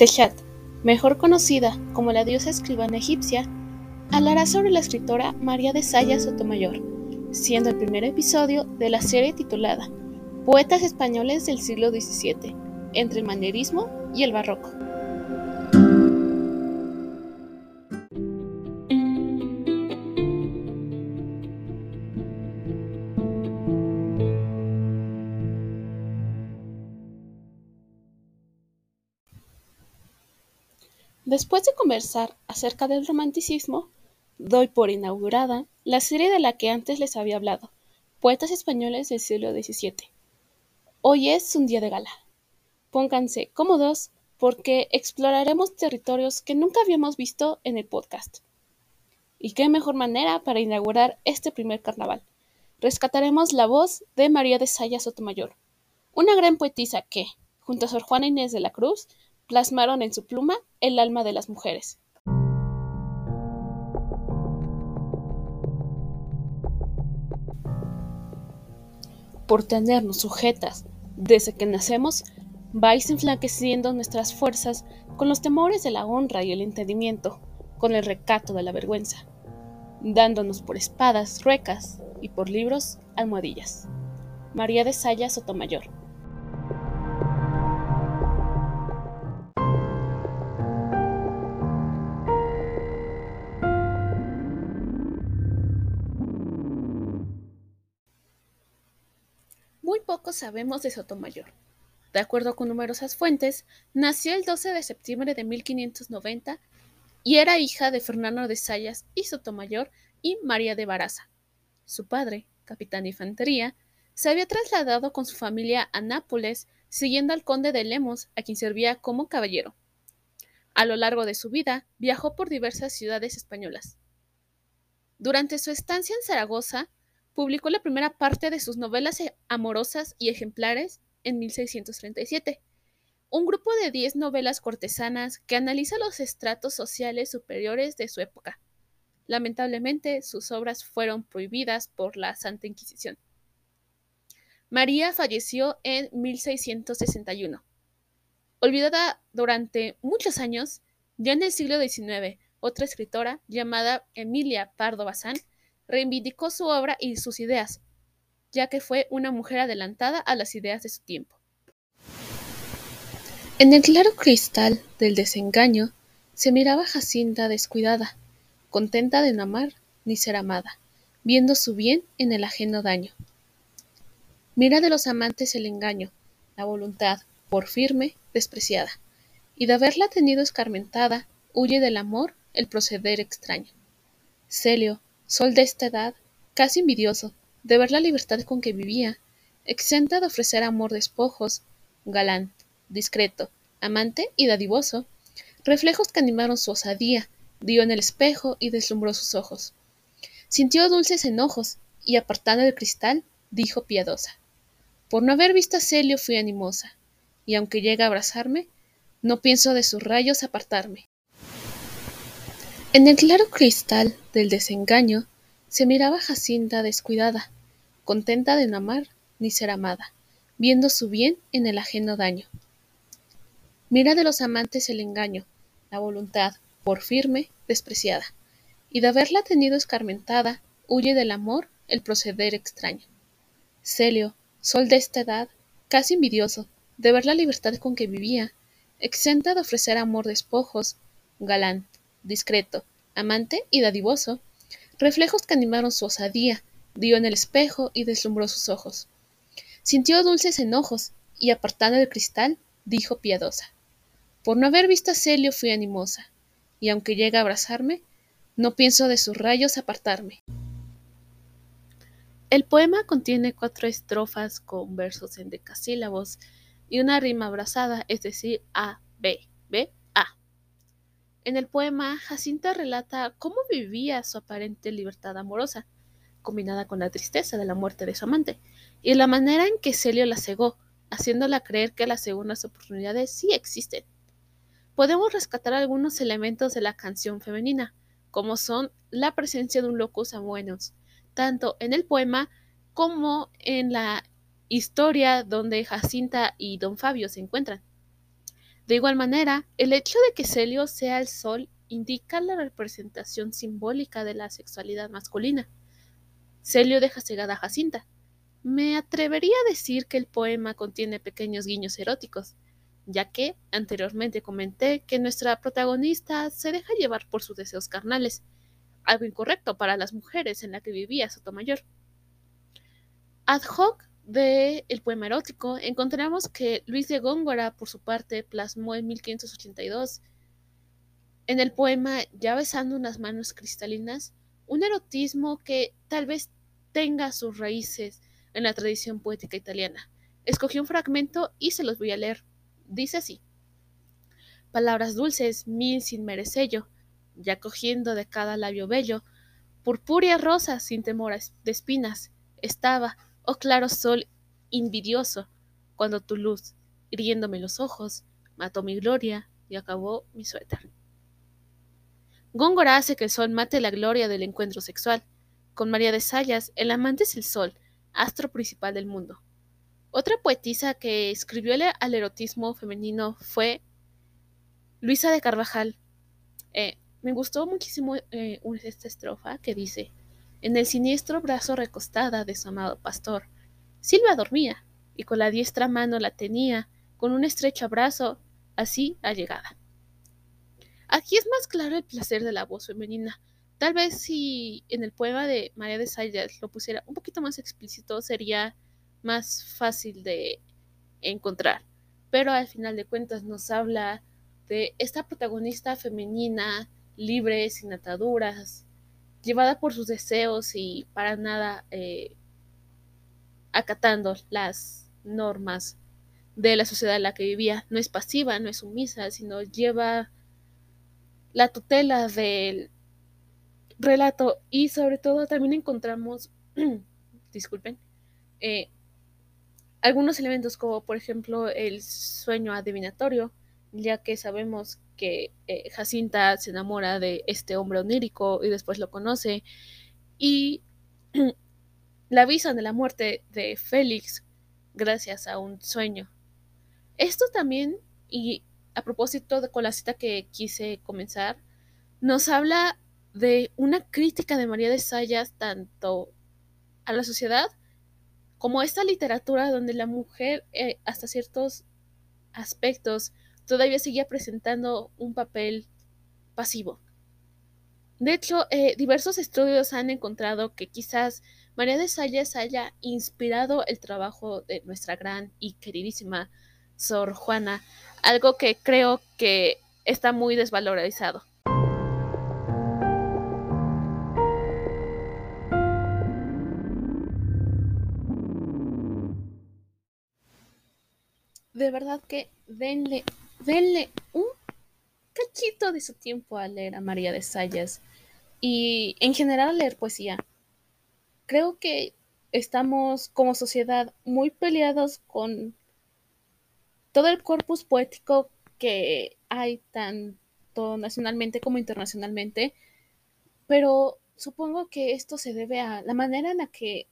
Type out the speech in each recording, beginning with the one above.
Sechat, mejor conocida como la diosa escribana egipcia, hablará sobre la escritora María de Sayas Sotomayor, siendo el primer episodio de la serie titulada Poetas españoles del siglo XVII, entre el manierismo y el barroco. Después de conversar acerca del romanticismo, doy por inaugurada la serie de la que antes les había hablado, Poetas Españoles del siglo XVII. Hoy es un día de gala. Pónganse cómodos porque exploraremos territorios que nunca habíamos visto en el podcast. Y qué mejor manera para inaugurar este primer carnaval. Rescataremos la voz de María de Sayas Sotomayor, una gran poetisa que, junto a Sor Juana Inés de la Cruz, plasmaron en su pluma el alma de las mujeres. Por tenernos sujetas desde que nacemos, vais enflaqueciendo nuestras fuerzas con los temores de la honra y el entendimiento, con el recato de la vergüenza, dándonos por espadas ruecas y por libros almohadillas. María de Sayas Sotomayor. Sabemos de Sotomayor. De acuerdo con numerosas fuentes, nació el 12 de septiembre de 1590 y era hija de Fernando de Sayas y Sotomayor y María de Baraza. Su padre, capitán de infantería, se había trasladado con su familia a Nápoles siguiendo al conde de Lemos, a quien servía como caballero. A lo largo de su vida viajó por diversas ciudades españolas. Durante su estancia en Zaragoza, publicó la primera parte de sus novelas e-, amorosas y ejemplares en 1637. Un grupo de diez novelas cortesanas que analiza los estratos sociales superiores de su época. Lamentablemente, sus obras fueron prohibidas por la Santa Inquisición. María falleció en 1661. Olvidada durante muchos años, ya en el siglo XIX, otra escritora llamada Emilia Pardo Bazán reivindicó su obra y sus ideas, ya que fue una mujer adelantada a las ideas de su tiempo. En el claro cristal del desengaño se miraba Jacinta descuidada, contenta de no amar ni ser amada, viendo su bien en el ajeno daño. Mira de los amantes el engaño, la voluntad, por firme, despreciada, y de haberla tenido escarmentada, huye del amor el proceder extraño. Celio, sol de esta edad, casi envidioso de ver la libertad con que vivía, exenta de ofrecer amor despojos, galán, discreto, amante y dadivoso, reflejos que animaron su osadía, dio en el espejo y deslumbró sus ojos. Sintió dulces enojos, y apartando el cristal, dijo piadosa Por no haber visto a Celio fui animosa, y aunque llega a abrazarme, no pienso de sus rayos apartarme. En el claro cristal del desengaño se miraba Jacinta descuidada, contenta de no amar ni ser amada, viendo su bien en el ajeno daño. Mira de los amantes el engaño, la voluntad, por firme, despreciada, y de haberla tenido escarmentada, huye del amor el proceder extraño. Celio, sol de esta edad, casi envidioso de ver la libertad con que vivía, exenta de ofrecer amor despojos, galán, discreto, amante y dadivoso, reflejos que animaron su osadía, dio en el espejo y deslumbró sus ojos. Sintió dulces enojos, y apartando el cristal, dijo piadosa Por no haber visto a Celio fui animosa, y aunque llega a abrazarme, no pienso de sus rayos apartarme. El poema contiene cuatro estrofas con versos en decasílabos y una rima abrazada, es decir, A, B, B, en el poema, Jacinta relata cómo vivía su aparente libertad amorosa, combinada con la tristeza de la muerte de su amante, y la manera en que Celio la cegó, haciéndola creer que las segundas oportunidades sí existen. Podemos rescatar algunos elementos de la canción femenina, como son la presencia de un locus amoenos, tanto en el poema como en la historia donde Jacinta y don Fabio se encuentran. De igual manera, el hecho de que Celio sea el sol indica la representación simbólica de la sexualidad masculina. Celio deja cegada a Jacinta. Me atrevería a decir que el poema contiene pequeños guiños eróticos, ya que anteriormente comenté que nuestra protagonista se deja llevar por sus deseos carnales, algo incorrecto para las mujeres en la que vivía Sotomayor. Ad hoc de el poema erótico encontramos que Luis de Góngora, por su parte, plasmó en 1582 en el poema Ya besando unas manos cristalinas un erotismo que tal vez tenga sus raíces en la tradición poética italiana. Escogí un fragmento y se los voy a leer. Dice así: Palabras dulces, mil sin merecello, ya cogiendo de cada labio bello, purpúrea rosa sin temor de espinas, estaba Claro sol invidioso, cuando tu luz, hiriéndome los ojos, mató mi gloria y acabó mi suéter. Góngora hace que el sol mate la gloria del encuentro sexual. Con María de Sayas, el amante es el sol, astro principal del mundo. Otra poetisa que escribió al erotismo femenino fue Luisa de Carvajal. Eh, me gustó muchísimo eh, esta estrofa que dice, en el siniestro brazo recostada de su amado pastor. Silvia dormía, y con la diestra mano la tenía, con un estrecho abrazo, así allegada. Aquí es más claro el placer de la voz femenina. Tal vez si en el poema de María de Sayas lo pusiera un poquito más explícito, sería más fácil de encontrar. Pero al final de cuentas nos habla de esta protagonista femenina, libre, sin ataduras, llevada por sus deseos y para nada eh, acatando las normas de la sociedad en la que vivía. No es pasiva, no es sumisa, sino lleva la tutela del relato y sobre todo también encontramos, disculpen, eh, algunos elementos como por ejemplo el sueño adivinatorio, ya que sabemos que eh, Jacinta se enamora de este hombre onírico y después lo conoce y la avisan de la muerte de Félix gracias a un sueño. Esto también, y a propósito de con la cita que quise comenzar, nos habla de una crítica de María de Sayas tanto a la sociedad como a esta literatura donde la mujer eh, hasta ciertos aspectos todavía seguía presentando un papel pasivo. De hecho, eh, diversos estudios han encontrado que quizás María de Salles haya inspirado el trabajo de nuestra gran y queridísima Sor Juana, algo que creo que está muy desvalorizado. De verdad que denle denle un cachito de su tiempo a leer a María de Sayas y en general a leer poesía. Creo que estamos como sociedad muy peleados con todo el corpus poético que hay tanto nacionalmente como internacionalmente, pero supongo que esto se debe a la manera en la que,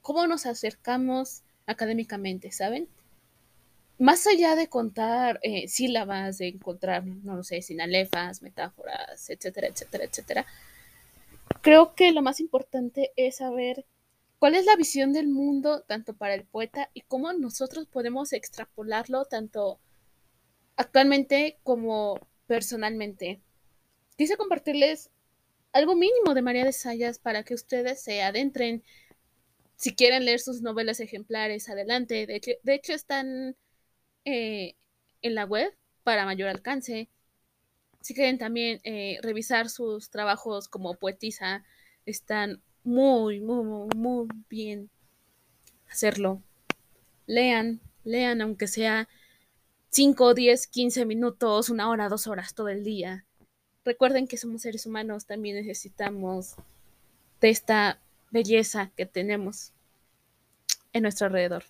cómo nos acercamos académicamente, ¿saben? Más allá de contar eh, sílabas, de encontrar, no lo sé, sinalefas, metáforas, etcétera, etcétera, etcétera, creo que lo más importante es saber cuál es la visión del mundo tanto para el poeta y cómo nosotros podemos extrapolarlo tanto actualmente como personalmente. Quise compartirles algo mínimo de María de Sayas para que ustedes se adentren. Si quieren leer sus novelas ejemplares, adelante. De hecho, de hecho están eh, en la web para mayor alcance. Si quieren también eh, revisar sus trabajos como poetisa, están muy, muy, muy bien hacerlo. Lean, lean aunque sea 5, 10, 15 minutos, una hora, dos horas todo el día. Recuerden que somos seres humanos, también necesitamos de esta belleza que tenemos en nuestro alrededor.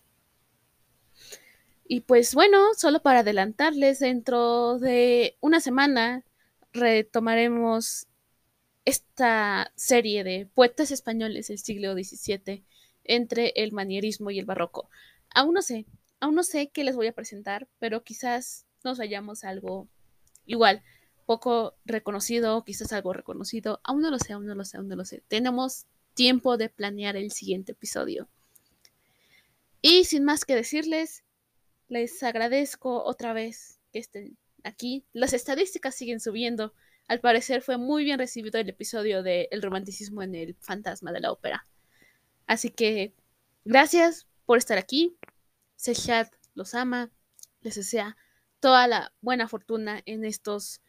Y pues bueno, solo para adelantarles, dentro de una semana retomaremos esta serie de poetas españoles del siglo XVII entre el manierismo y el barroco. Aún no sé, aún no sé qué les voy a presentar, pero quizás nos vayamos a algo igual, poco reconocido, quizás algo reconocido. Aún no lo sé, aún no lo sé, aún no lo sé. Tenemos tiempo de planear el siguiente episodio. Y sin más que decirles, les agradezco otra vez que estén aquí. Las estadísticas siguen subiendo. Al parecer fue muy bien recibido el episodio de El romanticismo en el fantasma de la ópera. Así que gracias por estar aquí. Sechat los ama. Les desea toda la buena fortuna en estos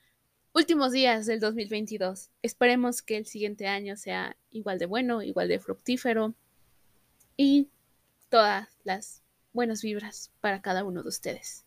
últimos días del 2022. Esperemos que el siguiente año sea igual de bueno, igual de fructífero y todas las buenas vibras para cada uno de ustedes.